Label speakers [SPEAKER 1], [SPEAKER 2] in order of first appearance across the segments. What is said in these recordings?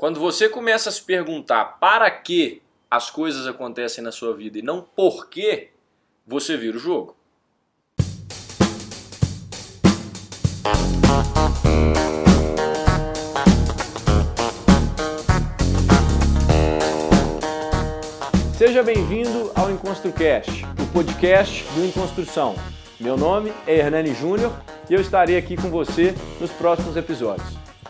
[SPEAKER 1] Quando você começa a se perguntar para que as coisas acontecem na sua vida e não por que, você vira o jogo. Seja bem-vindo ao EnconstruCast, o podcast do Enconstrução. Meu nome é Hernani Júnior e eu estarei aqui com você nos próximos episódios.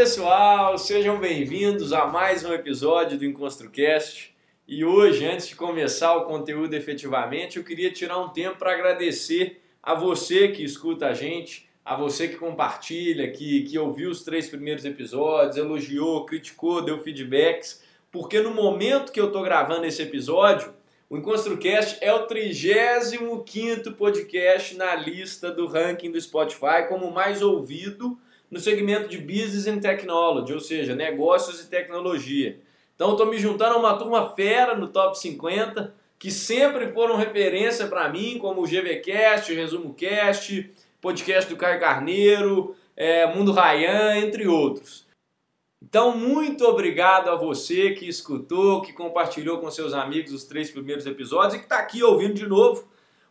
[SPEAKER 1] Pessoal, sejam bem-vindos a mais um episódio do EnconstruCast. E hoje, antes de começar o conteúdo efetivamente, eu queria tirar um tempo para agradecer a você que escuta a gente, a você que compartilha, que, que ouviu os três primeiros episódios, elogiou, criticou, deu feedbacks, porque no momento que eu estou gravando esse episódio, o EnconstruCast é o 35º podcast na lista do ranking do Spotify como mais ouvido no segmento de Business and Technology, ou seja, negócios e tecnologia. Então estou me juntando a uma turma fera no top 50, que sempre foram referência para mim, como o GVCast, o Resumo Cast, podcast do Caio Carneiro, é, Mundo Rayan, entre outros. Então, muito obrigado a você que escutou, que compartilhou com seus amigos os três primeiros episódios e que está aqui ouvindo de novo.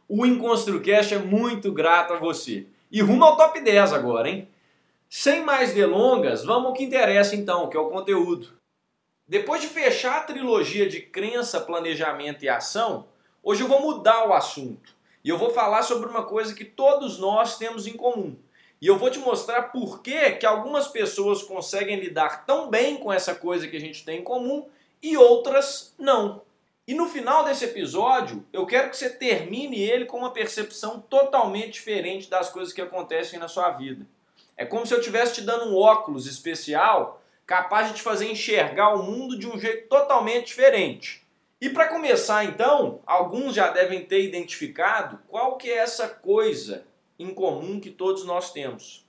[SPEAKER 1] O EnconstruCast é muito grato a você. E rumo ao top 10 agora, hein? Sem mais delongas, vamos ao que interessa então, que é o conteúdo. Depois de fechar a trilogia de crença, planejamento e ação, hoje eu vou mudar o assunto. E eu vou falar sobre uma coisa que todos nós temos em comum. E eu vou te mostrar por que, que algumas pessoas conseguem lidar tão bem com essa coisa que a gente tem em comum e outras não. E no final desse episódio, eu quero que você termine ele com uma percepção totalmente diferente das coisas que acontecem na sua vida. É como se eu estivesse te dando um óculos especial capaz de te fazer enxergar o mundo de um jeito totalmente diferente. E para começar então, alguns já devem ter identificado qual que é essa coisa em comum que todos nós temos.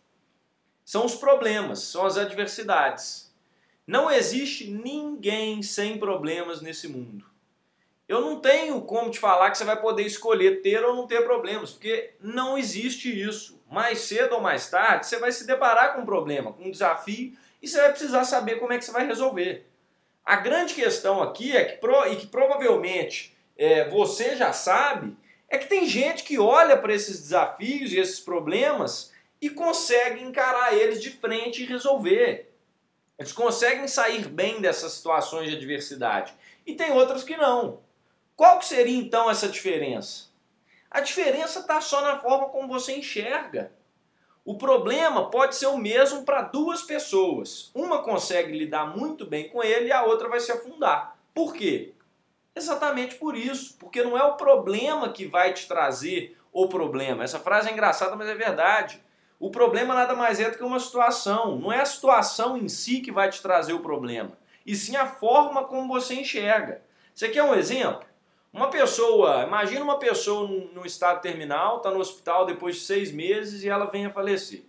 [SPEAKER 1] São os problemas, são as adversidades. Não existe ninguém sem problemas nesse mundo. Eu não tenho como te falar que você vai poder escolher ter ou não ter problemas, porque não existe isso mais cedo ou mais tarde, você vai se deparar com um problema, com um desafio, e você vai precisar saber como é que você vai resolver. A grande questão aqui é que, e que provavelmente é, você já sabe, é que tem gente que olha para esses desafios e esses problemas e consegue encarar eles de frente e resolver. Eles conseguem sair bem dessas situações de adversidade. E tem outros que não. Qual que seria então essa diferença? A diferença está só na forma como você enxerga. O problema pode ser o mesmo para duas pessoas. Uma consegue lidar muito bem com ele e a outra vai se afundar. Por quê? Exatamente por isso. Porque não é o problema que vai te trazer o problema. Essa frase é engraçada, mas é verdade. O problema nada mais é do que uma situação. Não é a situação em si que vai te trazer o problema, e sim a forma como você enxerga. Você quer um exemplo? Uma pessoa, imagina uma pessoa no estado terminal, está no hospital depois de seis meses e ela vem a falecer.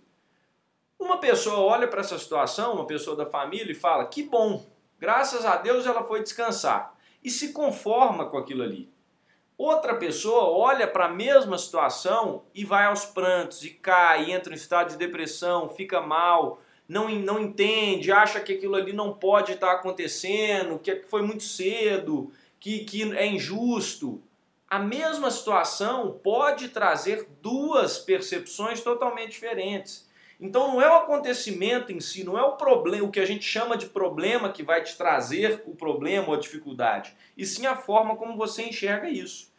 [SPEAKER 1] Uma pessoa olha para essa situação, uma pessoa da família, e fala: que bom, graças a Deus ela foi descansar. E se conforma com aquilo ali. Outra pessoa olha para a mesma situação e vai aos prantos, e cai, entra em estado de depressão, fica mal, não, não entende, acha que aquilo ali não pode estar acontecendo, que foi muito cedo, que, que é injusto. A mesma situação pode trazer duas percepções totalmente diferentes. Então não é o acontecimento em si, não é o problema, o que a gente chama de problema que vai te trazer o problema ou a dificuldade, e sim a forma como você enxerga isso.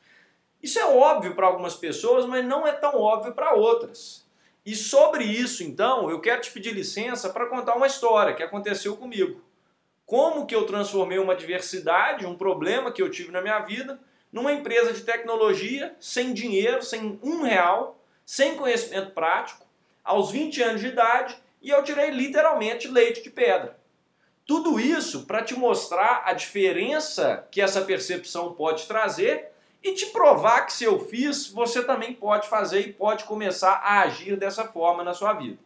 [SPEAKER 1] Isso é óbvio para algumas pessoas, mas não é tão óbvio para outras. E sobre isso, então, eu quero te pedir licença para contar uma história que aconteceu comigo como que eu transformei uma adversidade, um problema que eu tive na minha vida, numa empresa de tecnologia, sem dinheiro, sem um real, sem conhecimento prático, aos 20 anos de idade, e eu tirei literalmente leite de pedra. Tudo isso para te mostrar a diferença que essa percepção pode trazer e te provar que se eu fiz, você também pode fazer e pode começar a agir dessa forma na sua vida.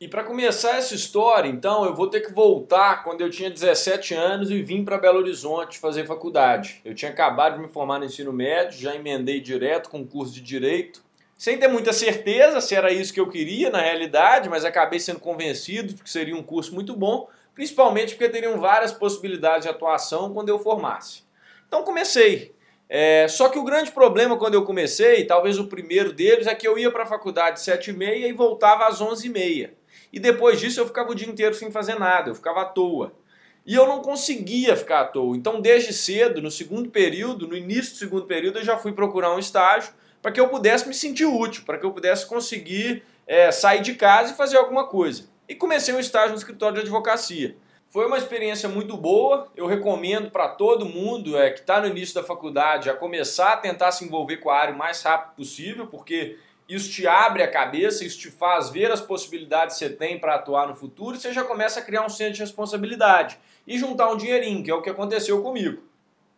[SPEAKER 1] E para começar essa história, então, eu vou ter que voltar quando eu tinha 17 anos e vim para Belo Horizonte fazer faculdade. Eu tinha acabado de me formar no ensino médio, já emendei direto com o curso de direito, sem ter muita certeza se era isso que eu queria na realidade, mas acabei sendo convencido de que seria um curso muito bom, principalmente porque teriam várias possibilidades de atuação quando eu formasse. Então comecei. É, só que o grande problema quando eu comecei, talvez o primeiro deles, é que eu ia para a faculdade às 7h30 e voltava às 11h30. E depois disso eu ficava o dia inteiro sem fazer nada, eu ficava à toa. E eu não conseguia ficar à toa. Então, desde cedo, no segundo período, no início do segundo período, eu já fui procurar um estágio para que eu pudesse me sentir útil, para que eu pudesse conseguir é, sair de casa e fazer alguma coisa. E comecei um estágio no escritório de advocacia. Foi uma experiência muito boa, eu recomendo para todo mundo é, que está no início da faculdade a começar a tentar se envolver com a área o mais rápido possível, porque isso te abre a cabeça, isso te faz ver as possibilidades que você tem para atuar no futuro e você já começa a criar um centro de responsabilidade e juntar um dinheirinho, que é o que aconteceu comigo.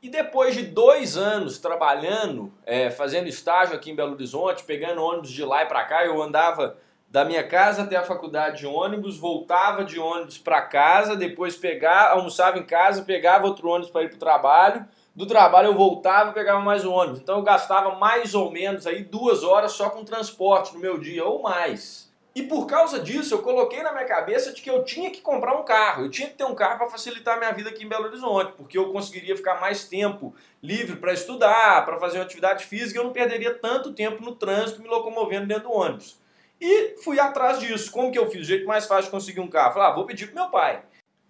[SPEAKER 1] E depois de dois anos trabalhando, é, fazendo estágio aqui em Belo Horizonte, pegando ônibus de lá e para cá, eu andava da minha casa até a faculdade de ônibus, voltava de ônibus para casa, depois pegava, almoçava em casa, pegava outro ônibus para ir para o trabalho, do trabalho eu voltava e pegava mais um ônibus. Então eu gastava mais ou menos aí duas horas só com transporte no meu dia, ou mais. E por causa disso, eu coloquei na minha cabeça de que eu tinha que comprar um carro. Eu tinha que ter um carro para facilitar a minha vida aqui em Belo Horizonte, porque eu conseguiria ficar mais tempo livre para estudar, para fazer uma atividade física, eu não perderia tanto tempo no trânsito me locomovendo dentro do ônibus. E fui atrás disso. Como que eu fiz? O jeito mais fácil de conseguir um carro? Falei, ah, vou pedir pro meu pai.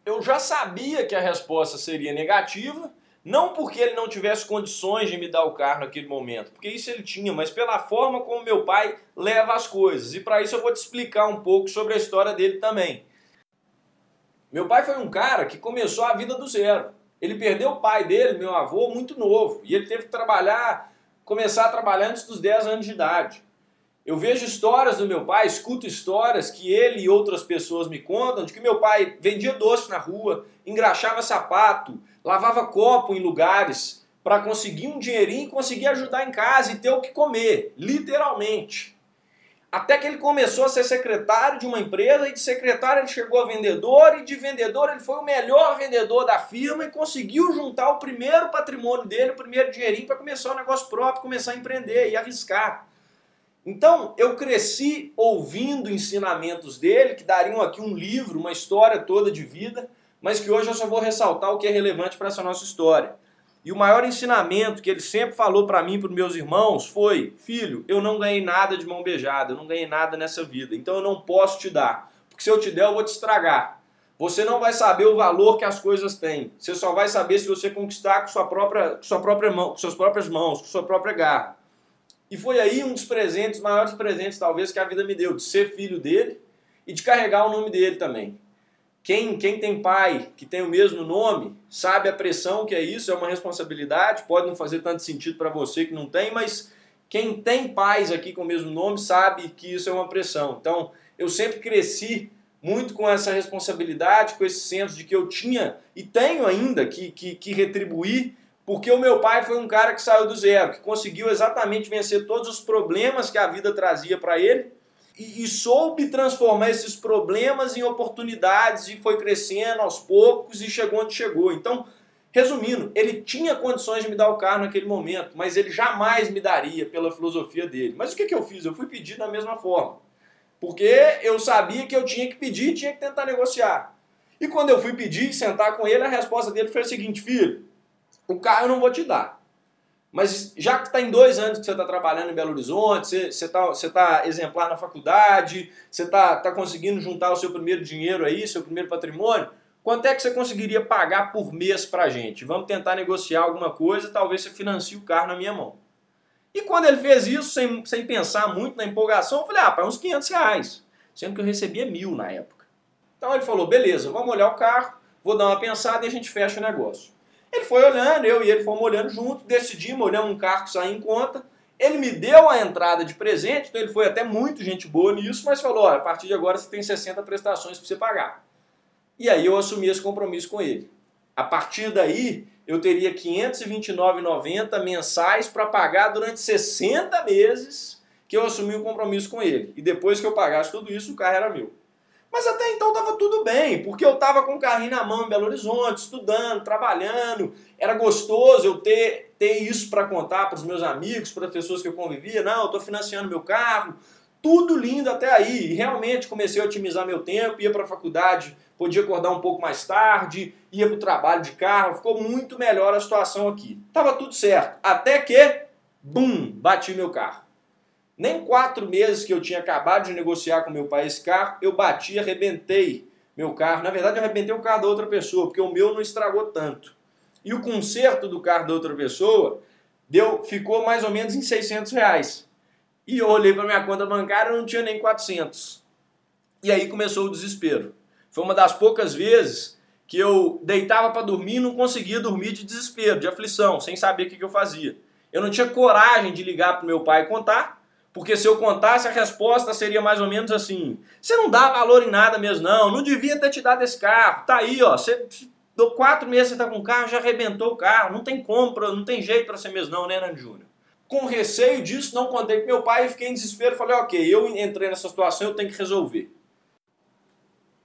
[SPEAKER 1] Eu já sabia que a resposta seria negativa, não porque ele não tivesse condições de me dar o carro naquele momento, porque isso ele tinha, mas pela forma como meu pai leva as coisas. E para isso eu vou te explicar um pouco sobre a história dele também. Meu pai foi um cara que começou a vida do zero. Ele perdeu o pai dele, meu avô, muito novo, e ele teve que trabalhar, começar a trabalhar antes dos 10 anos de idade. Eu vejo histórias do meu pai, escuto histórias que ele e outras pessoas me contam de que meu pai vendia doce na rua, engraxava sapato, lavava copo em lugares para conseguir um dinheirinho conseguir ajudar em casa e ter o que comer, literalmente. Até que ele começou a ser secretário de uma empresa e de secretário ele chegou a vendedor e de vendedor ele foi o melhor vendedor da firma e conseguiu juntar o primeiro patrimônio dele, o primeiro dinheirinho para começar um negócio próprio, começar a empreender e arriscar. Então, eu cresci ouvindo ensinamentos dele, que dariam aqui um livro, uma história toda de vida, mas que hoje eu só vou ressaltar o que é relevante para essa nossa história. E o maior ensinamento que ele sempre falou para mim e para meus irmãos foi: Filho, eu não ganhei nada de mão beijada, eu não ganhei nada nessa vida, então eu não posso te dar, porque se eu te der, eu vou te estragar. Você não vai saber o valor que as coisas têm. Você só vai saber se você conquistar com sua própria, com sua própria mão, com suas próprias mãos, com sua própria garra. E foi aí um dos presentes, maiores presentes talvez que a vida me deu, de ser filho dele e de carregar o nome dele também. Quem, quem tem pai que tem o mesmo nome sabe a pressão que é isso, é uma responsabilidade, pode não fazer tanto sentido para você que não tem, mas quem tem pais aqui com o mesmo nome sabe que isso é uma pressão. Então, eu sempre cresci muito com essa responsabilidade, com esse senso de que eu tinha e tenho ainda que, que, que retribuir porque o meu pai foi um cara que saiu do zero, que conseguiu exatamente vencer todos os problemas que a vida trazia para ele e, soube transformar esses problemas em oportunidades e foi crescendo aos poucos e chegou onde chegou. Então, resumindo, ele tinha condições de me dar o carro naquele momento, mas ele jamais me daria pela filosofia dele. Mas o que, que eu fiz? Eu fui pedir da mesma forma. Porque eu sabia que eu tinha que pedir e tinha que tentar negociar. E quando eu fui pedir e sentar com ele, a resposta dele foi a seguinte: filho, o carro eu não vou te dar. Mas já que está em dois anos que você está trabalhando em Belo Horizonte, você está você tá exemplar na faculdade, você está tá conseguindo juntar o seu primeiro dinheiro aí, seu primeiro patrimônio, quanto é que você conseguiria pagar por mês para a gente? Vamos tentar negociar alguma coisa, talvez você financie o carro na minha mão. E quando ele fez isso, sem, sem pensar muito na empolgação, eu falei, ah, para uns 500 reais. Sendo que eu recebia mil na época. Então ele falou, beleza, vamos olhar o carro, vou dar uma pensada e a gente fecha o negócio. Ele foi olhando, eu e ele fomos olhando junto, decidimos, olhamos um carro que saía em conta. Ele me deu a entrada de presente, então ele foi até muito gente boa nisso, mas falou: olha, a partir de agora você tem 60 prestações para você pagar. E aí eu assumi esse compromisso com ele. A partir daí, eu teria 529,90 mensais para pagar durante 60 meses que eu assumi o compromisso com ele. E depois que eu pagasse tudo isso, o carro era meu. Mas até então estava tudo bem, porque eu estava com o carrinho na mão em Belo Horizonte, estudando, trabalhando. Era gostoso eu ter, ter isso para contar para os meus amigos, para as pessoas que eu convivia. Não, eu estou financiando meu carro. Tudo lindo até aí. E realmente comecei a otimizar meu tempo, ia para a faculdade, podia acordar um pouco mais tarde, ia para o trabalho de carro. Ficou muito melhor a situação aqui. Tava tudo certo. Até que, bum, bati meu carro. Nem quatro meses que eu tinha acabado de negociar com meu pai esse carro, eu bati, arrebentei meu carro. Na verdade, eu arrebentei o carro da outra pessoa, porque o meu não estragou tanto. E o conserto do carro da outra pessoa deu, ficou mais ou menos em 600 reais. E eu olhei para minha conta bancária e não tinha nem 400. E aí começou o desespero. Foi uma das poucas vezes que eu deitava para dormir e não conseguia dormir de desespero, de aflição, sem saber o que, que eu fazia. Eu não tinha coragem de ligar para meu pai e contar, porque se eu contasse, a resposta seria mais ou menos assim: você não dá valor em nada mesmo, não, não devia ter te dado esse carro, tá aí, ó, você. Deu quatro meses você tá com o carro, já arrebentou o carro, não tem compra, não tem jeito para ser mesmo, não, né, Nando Júnior? Com receio disso, não contei com meu pai e fiquei em desespero. Falei, ok, eu entrei nessa situação, eu tenho que resolver.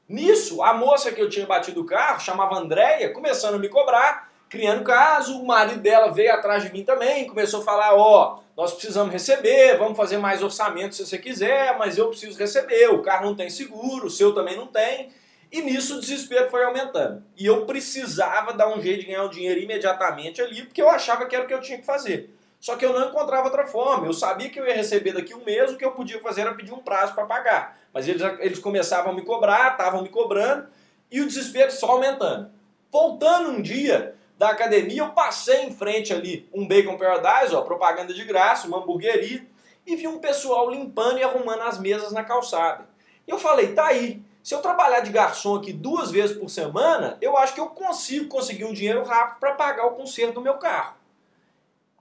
[SPEAKER 1] Nisso, a moça que eu tinha batido o carro, chamava Andréia, começando a me cobrar, criando caso, o marido dela veio atrás de mim também, começou a falar, ó, oh, nós precisamos receber, vamos fazer mais orçamento se você quiser, mas eu preciso receber, o carro não tem seguro, o seu também não tem. E nisso o desespero foi aumentando. E eu precisava dar um jeito de ganhar o dinheiro imediatamente ali, porque eu achava que era o que eu tinha que fazer. Só que eu não encontrava outra forma. Eu sabia que eu ia receber daqui um mês, o que eu podia fazer era pedir um prazo para pagar. Mas eles, eles começavam a me cobrar, estavam me cobrando, e o desespero só aumentando. Voltando um dia, da academia, eu passei em frente ali um Bacon Paradise, ó, propaganda de graça, uma hamburgueria, e vi um pessoal limpando e arrumando as mesas na calçada. E eu falei, tá aí, se eu trabalhar de garçom aqui duas vezes por semana, eu acho que eu consigo conseguir um dinheiro rápido para pagar o conserto do meu carro.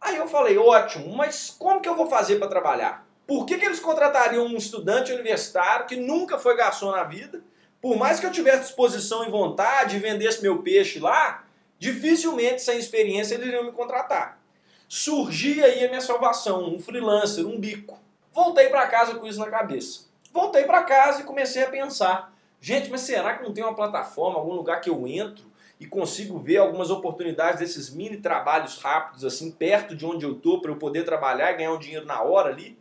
[SPEAKER 1] Aí eu falei, ótimo, mas como que eu vou fazer para trabalhar? Por que, que eles contratariam um estudante universitário que nunca foi garçom na vida? Por mais que eu tivesse disposição e vontade e vendesse meu peixe lá, dificilmente sem experiência eles iriam me contratar. Surgia aí a minha salvação, um freelancer, um bico. Voltei para casa com isso na cabeça. Voltei para casa e comecei a pensar: gente, mas será que não tem uma plataforma, algum lugar que eu entro e consigo ver algumas oportunidades desses mini trabalhos rápidos, assim, perto de onde eu estou, para eu poder trabalhar e ganhar um dinheiro na hora ali?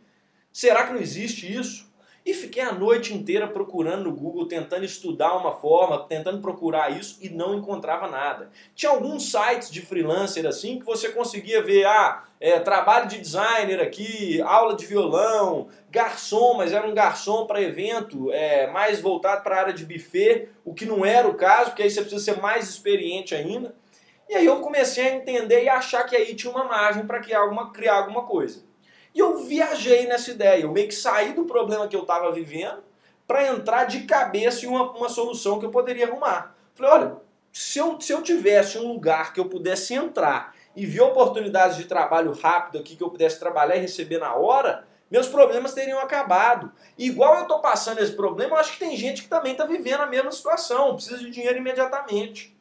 [SPEAKER 1] Será que não existe isso? E fiquei a noite inteira procurando no Google, tentando estudar uma forma, tentando procurar isso e não encontrava nada. Tinha alguns sites de freelancer assim que você conseguia ver, ah, é, trabalho de designer aqui, aula de violão, garçom, mas era um garçom para evento, é, mais voltado para a área de buffet, o que não era o caso, porque aí você precisa ser mais experiente ainda. E aí eu comecei a entender e achar que aí tinha uma margem para criar alguma, criar alguma coisa. E eu viajei nessa ideia, eu meio que saí do problema que eu estava vivendo para entrar de cabeça em uma, uma solução que eu poderia arrumar. Falei, olha, se eu, se eu tivesse um lugar que eu pudesse entrar e ver oportunidades de trabalho rápido aqui, que eu pudesse trabalhar e receber na hora, meus problemas teriam acabado. Igual eu estou passando esse problema, eu acho que tem gente que também está vivendo a mesma situação, precisa de dinheiro imediatamente.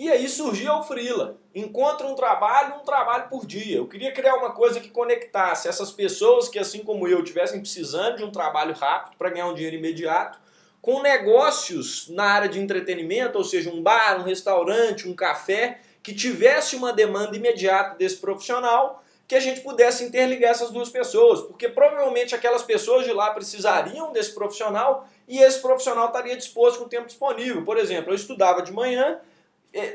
[SPEAKER 1] E aí surgiu o Freela. Encontra um trabalho, um trabalho por dia. Eu queria criar uma coisa que conectasse essas pessoas que, assim como eu, tivessem precisando de um trabalho rápido para ganhar um dinheiro imediato, com negócios na área de entretenimento, ou seja, um bar, um restaurante, um café, que tivesse uma demanda imediata desse profissional, que a gente pudesse interligar essas duas pessoas, porque provavelmente aquelas pessoas de lá precisariam desse profissional e esse profissional estaria disposto com o tempo disponível. Por exemplo, eu estudava de manhã,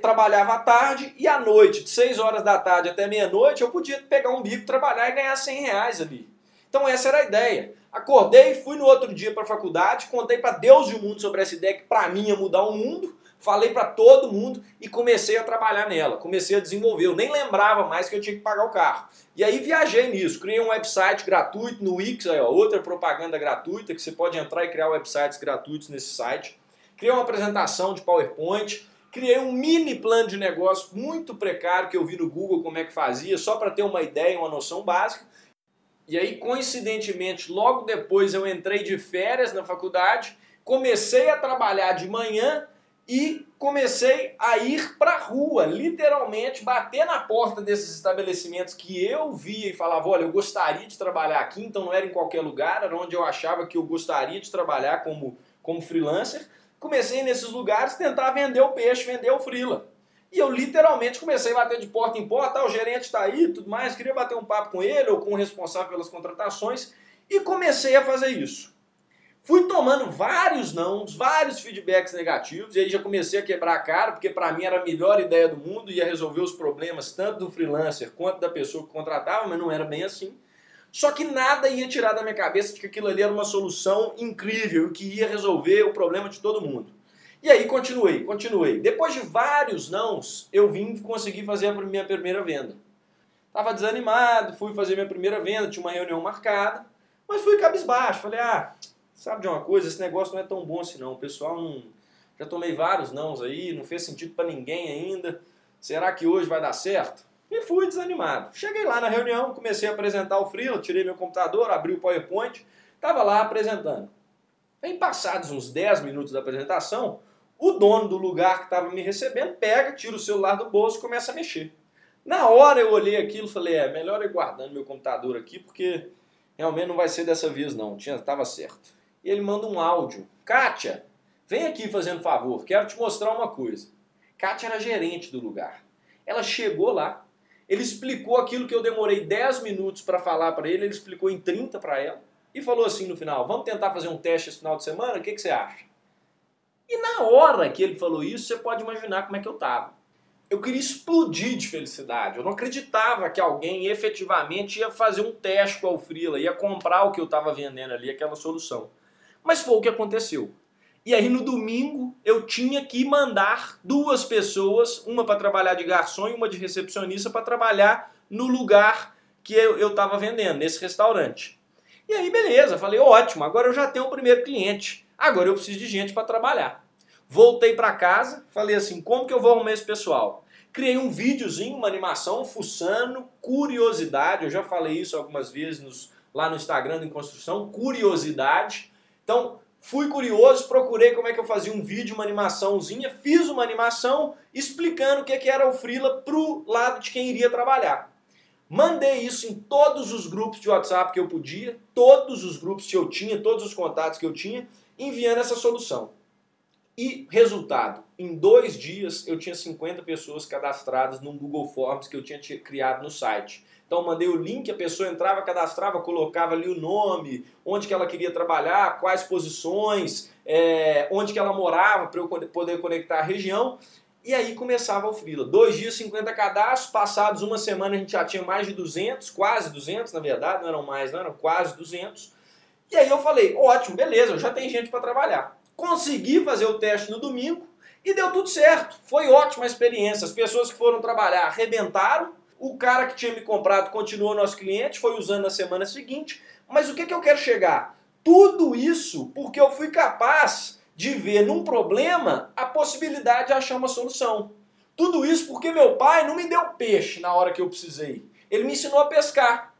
[SPEAKER 1] trabalhava à tarde e à noite, de 6 horas da tarde até meia-noite, eu podia pegar um bico, trabalhar e ganhar 100 reais ali. Então essa era a ideia. Acordei, fui no outro dia para a faculdade, contei para Deus e o mundo sobre essa ideia que para mim ia mudar o mundo, falei para todo mundo e comecei a trabalhar nela, comecei a desenvolver. Eu nem lembrava mais que eu tinha que pagar o carro. E aí viajei nisso, criei um website gratuito no Wix, aí, ó, outra propaganda gratuita que você pode entrar e criar websites gratuitos nesse site. Criei uma apresentação de PowerPoint, criei um mini plano de negócio muito precário que eu vi no Google como é que fazia, só para ter uma ideia, uma noção básica. E aí, coincidentemente, logo depois eu entrei de férias na faculdade, comecei a trabalhar de manhã e comecei a ir para a rua, literalmente bater na porta desses estabelecimentos que eu via e falava, olha, eu gostaria de trabalhar aqui, então não era em qualquer lugar, era onde eu achava que eu gostaria de trabalhar como, como freelancer. Comecei nesses lugares tentar vender o peixe, vender o freela. E eu literalmente comecei a bater de porta em porta, ah, o gerente está aí, tudo mais, queria bater um papo com ele ou com o responsável pelas contratações e comecei a fazer isso. Fui tomando vários nãos, vários feedbacks negativos, e aí já comecei a quebrar a cara, porque para mim era a melhor ideia do mundo, ia resolver os problemas tanto do freelancer quanto da pessoa que contratava, mas não era bem assim. Só que nada ia tirar da minha cabeça de que aquilo ali era uma solução incrível, que ia resolver o problema de todo mundo. E aí continuei, continuei. Depois de vários nãos, eu vim conseguir fazer a minha primeira venda. Tava desanimado, fui fazer minha primeira venda, tinha uma reunião marcada, mas fui cabisbaixo. Falei, ah, Sabe de uma coisa? Esse negócio não é tão bom assim não. O pessoal não. Já tomei vários nãos aí, não fez sentido para ninguém ainda. Será que hoje vai dar certo? E fui desanimado. Cheguei lá na reunião, comecei a apresentar o Freela, tirei meu computador, abri o PowerPoint, estava lá apresentando. Em passados uns 10 minutos da apresentação, o dono do lugar que estava me recebendo pega, tira o celular do bolso e começa a mexer. Na hora eu olhei aquilo e falei, é melhor ir guardando meu computador aqui, porque realmente não vai ser dessa vez não, tinha, tava certo e ele manda um áudio. Kátia, vem aqui fazendo favor, quero te mostrar uma coisa. Kátia era gerente do lugar. Ela chegou lá, ele explicou aquilo que eu demorei 10 minutos para falar para ele, ele explicou em 30 para ela e falou assim no final: Vamos tentar fazer um teste esse final de semana? O que, que você acha? E na hora que ele falou isso, você pode imaginar como é que eu tava. Eu queria explodir de felicidade. Eu não acreditava que alguém efetivamente ia fazer um teste com a Freela, ia comprar o que eu estava vendendo ali, aquela solução. Mas foi o que aconteceu. E aí no domingo eu tinha que mandar duas pessoas, uma para trabalhar de garçom e uma de recepcionista para trabalhar no lugar que eu estava vendendo, nesse restaurante. E aí beleza, falei ótimo, agora eu já tenho o primeiro cliente, agora eu preciso de gente para trabalhar. Voltei para casa, falei assim, como que eu vou arrumar esse pessoal? Criei um videozinho, uma animação, fuçando, curiosidade, eu já falei isso algumas vezes nos, lá no Instagram Em Construção, curiosidade, então, fui curioso, procurei como é que eu fazia um vídeo, uma animaçãozinha, fiz uma animação explicando o que era o Freela pro lado de quem iria trabalhar. Mandei isso em todos os grupos de WhatsApp que eu podia, todos os grupos que eu tinha, todos os contatos que eu tinha, enviando essa solução. E resultado, em dois dias eu tinha 50 pessoas cadastradas num Google Forms que eu tinha criado no site. Então mandei o link, a pessoa entrava, cadastrava, colocava ali o nome, onde que ela queria trabalhar, quais posições, é, onde que ela morava para eu poder conectar a região. E aí começava o Freela. Dois dias, 50 cadastros, passados uma semana a gente já tinha mais de 200, quase 200 na verdade, não eram mais, não eram quase 200. E aí eu falei, ótimo, beleza, já tem gente para trabalhar. Consegui fazer o teste no domingo e deu tudo certo. Foi ótima experiência. As pessoas que foram trabalhar arrebentaram, o cara que tinha me comprado continuou nosso cliente, foi usando na semana seguinte. Mas o que, que eu quero chegar? Tudo isso porque eu fui capaz de ver num problema a possibilidade de achar uma solução. Tudo isso porque meu pai não me deu peixe na hora que eu precisei. Ele me ensinou a pescar.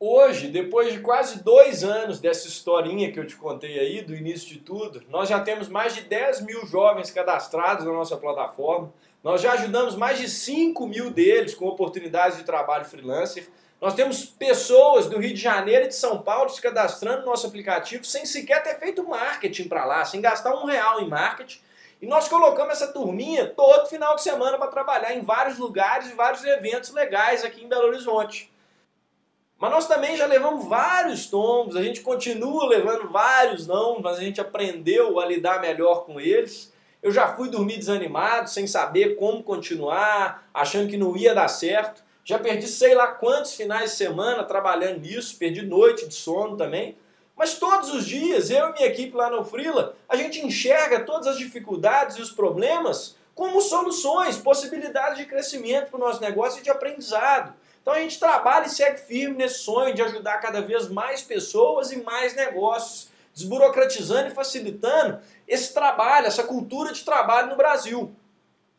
[SPEAKER 1] Hoje, depois de quase dois anos dessa historinha que eu te contei aí, do início de tudo, nós já temos mais de 10 mil jovens cadastrados na nossa plataforma. Nós já ajudamos mais de 5 mil deles com oportunidades de trabalho freelancer. Nós temos pessoas do Rio de Janeiro e de São Paulo se cadastrando no nosso aplicativo sem sequer ter feito marketing para lá, sem gastar um real em marketing. E nós colocamos essa turminha todo final de semana para trabalhar em vários lugares e vários eventos legais aqui em Belo Horizonte. Mas nós também já levamos vários tombos, a gente continua levando vários não, mas a gente aprendeu a lidar melhor com eles. Eu já fui dormir desanimado, sem saber como continuar, achando que não ia dar certo. Já perdi sei lá quantos finais de semana trabalhando nisso, perdi noite de sono também. Mas todos os dias, eu e minha equipe lá no Frila, a gente enxerga todas as dificuldades e os problemas como soluções, possibilidades de crescimento para o nosso negócio e de aprendizado. Então a gente trabalha e segue firme nesse sonho de ajudar cada vez mais pessoas e mais negócios desburocratizando e facilitando esse trabalho, essa cultura de trabalho no Brasil.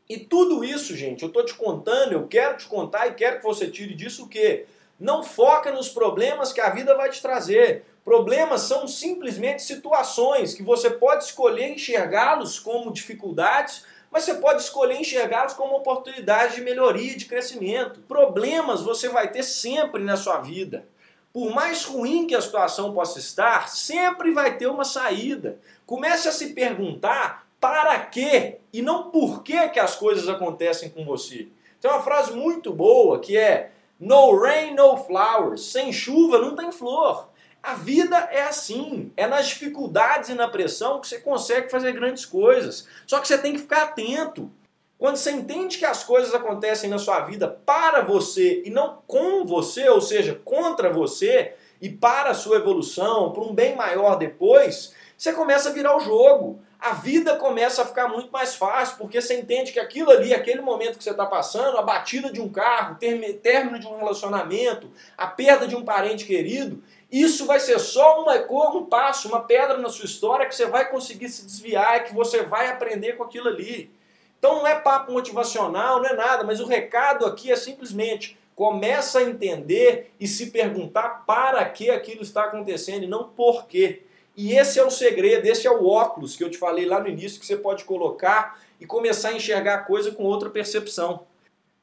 [SPEAKER 1] E tudo isso, gente, eu tô te contando, eu quero te contar e quero que você tire disso o quê? Não foca nos problemas que a vida vai te trazer. Problemas são simplesmente situações que você pode escolher enxergá-los como dificuldades, mas você pode escolher enxergá-los como oportunidades de melhoria, de crescimento. Problemas você vai ter sempre na sua vida. Por mais ruim que a situação possa estar, sempre vai ter uma saída. Comece a se perguntar para quê e não por que, que as coisas acontecem com você. Tem uma frase muito boa que é No rain, no flowers. Sem chuva não tem flor. A vida é assim, é nas dificuldades e na pressão que você consegue fazer grandes coisas. Só que você tem que ficar atento. Quando você entende que as coisas acontecem na sua vida para você e não com você, ou seja, contra você e para a sua evolução, para um bem maior depois, você começa a virar o jogo. A vida começa a ficar muito mais fácil, porque você entende que aquilo ali, aquele momento que você está passando, a batida de um carro, término de um relacionamento, a perda de um parente querido, isso vai ser só uma, um passo, uma pedra na sua história que você vai conseguir se desviar, que você vai aprender com aquilo ali. Então não é papo motivacional, não é nada, mas o recado aqui é simplesmente começa a entender e se perguntar para que aquilo está acontecendo e não por quê. E esse é o segredo, esse é o óculos que eu te falei lá no início que você pode colocar e começar a enxergar a coisa com outra percepção.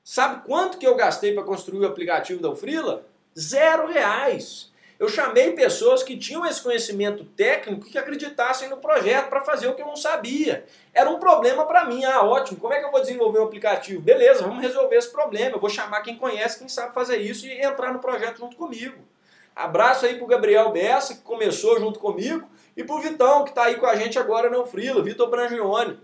[SPEAKER 1] Sabe quanto que eu gastei para construir o aplicativo da Ufrila? Zero reais. Eu chamei pessoas que tinham esse conhecimento técnico que acreditassem no projeto para fazer o que eu não sabia. Era um problema para mim. Ah, ótimo, como é que eu vou desenvolver o um aplicativo? Beleza, vamos resolver esse problema. Eu vou chamar quem conhece, quem sabe fazer isso e entrar no projeto junto comigo. Abraço aí pro Gabriel Bessa, que começou junto comigo, e pro Vitão, que está aí com a gente agora no Frila, Vitor Brangione.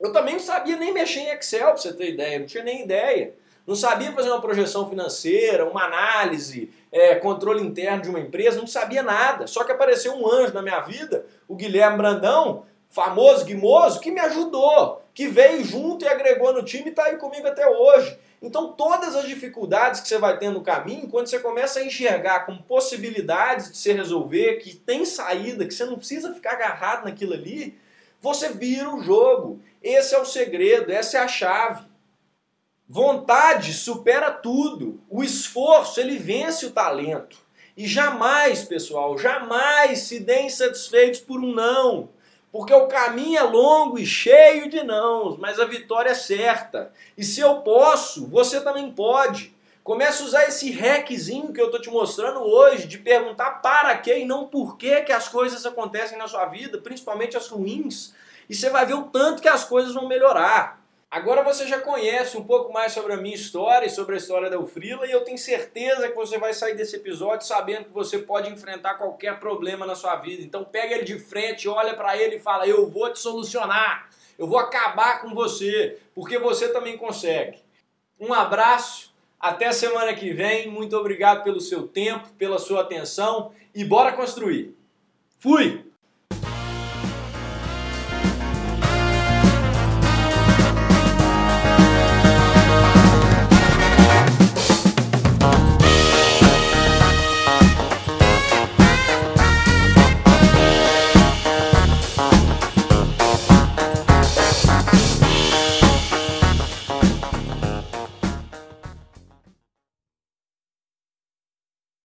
[SPEAKER 1] Eu também não sabia nem mexer em Excel, para você ter ideia, não tinha nem ideia. Não sabia fazer uma projeção financeira, uma análise, é, controle interno de uma empresa, não sabia nada. Só que apareceu um anjo na minha vida, o Guilherme Brandão, famoso Guimoso, que me ajudou, que veio junto e agregou no time e está aí comigo até hoje. Então, todas as dificuldades que você vai ter no caminho, quando você começa a enxergar como possibilidades de se resolver, que tem saída, que você não precisa ficar agarrado naquilo ali, você vira o jogo. Esse é o segredo, essa é a chave. Vontade supera tudo. O esforço, ele vence o talento. E jamais, pessoal, jamais se deem satisfeitos por um não. Porque o caminho é longo e cheio de nãos, mas a vitória é certa. E se eu posso, você também pode. Comece a usar esse hackzinho que eu estou te mostrando hoje, de perguntar para quê e não por que que as coisas acontecem na sua vida, principalmente as ruins. E você vai ver o tanto que as coisas vão melhorar. Agora você já conhece um pouco mais sobre a minha história e sobre a história da Ufrila e eu tenho certeza que você vai sair desse episódio sabendo que você pode enfrentar qualquer problema na sua vida. Então pega ele de frente, olha para ele e fala: "Eu vou te solucionar. Eu vou acabar com você, porque você também consegue". Um abraço, até semana que vem. Muito obrigado pelo seu tempo, pela sua atenção e bora construir. Fui.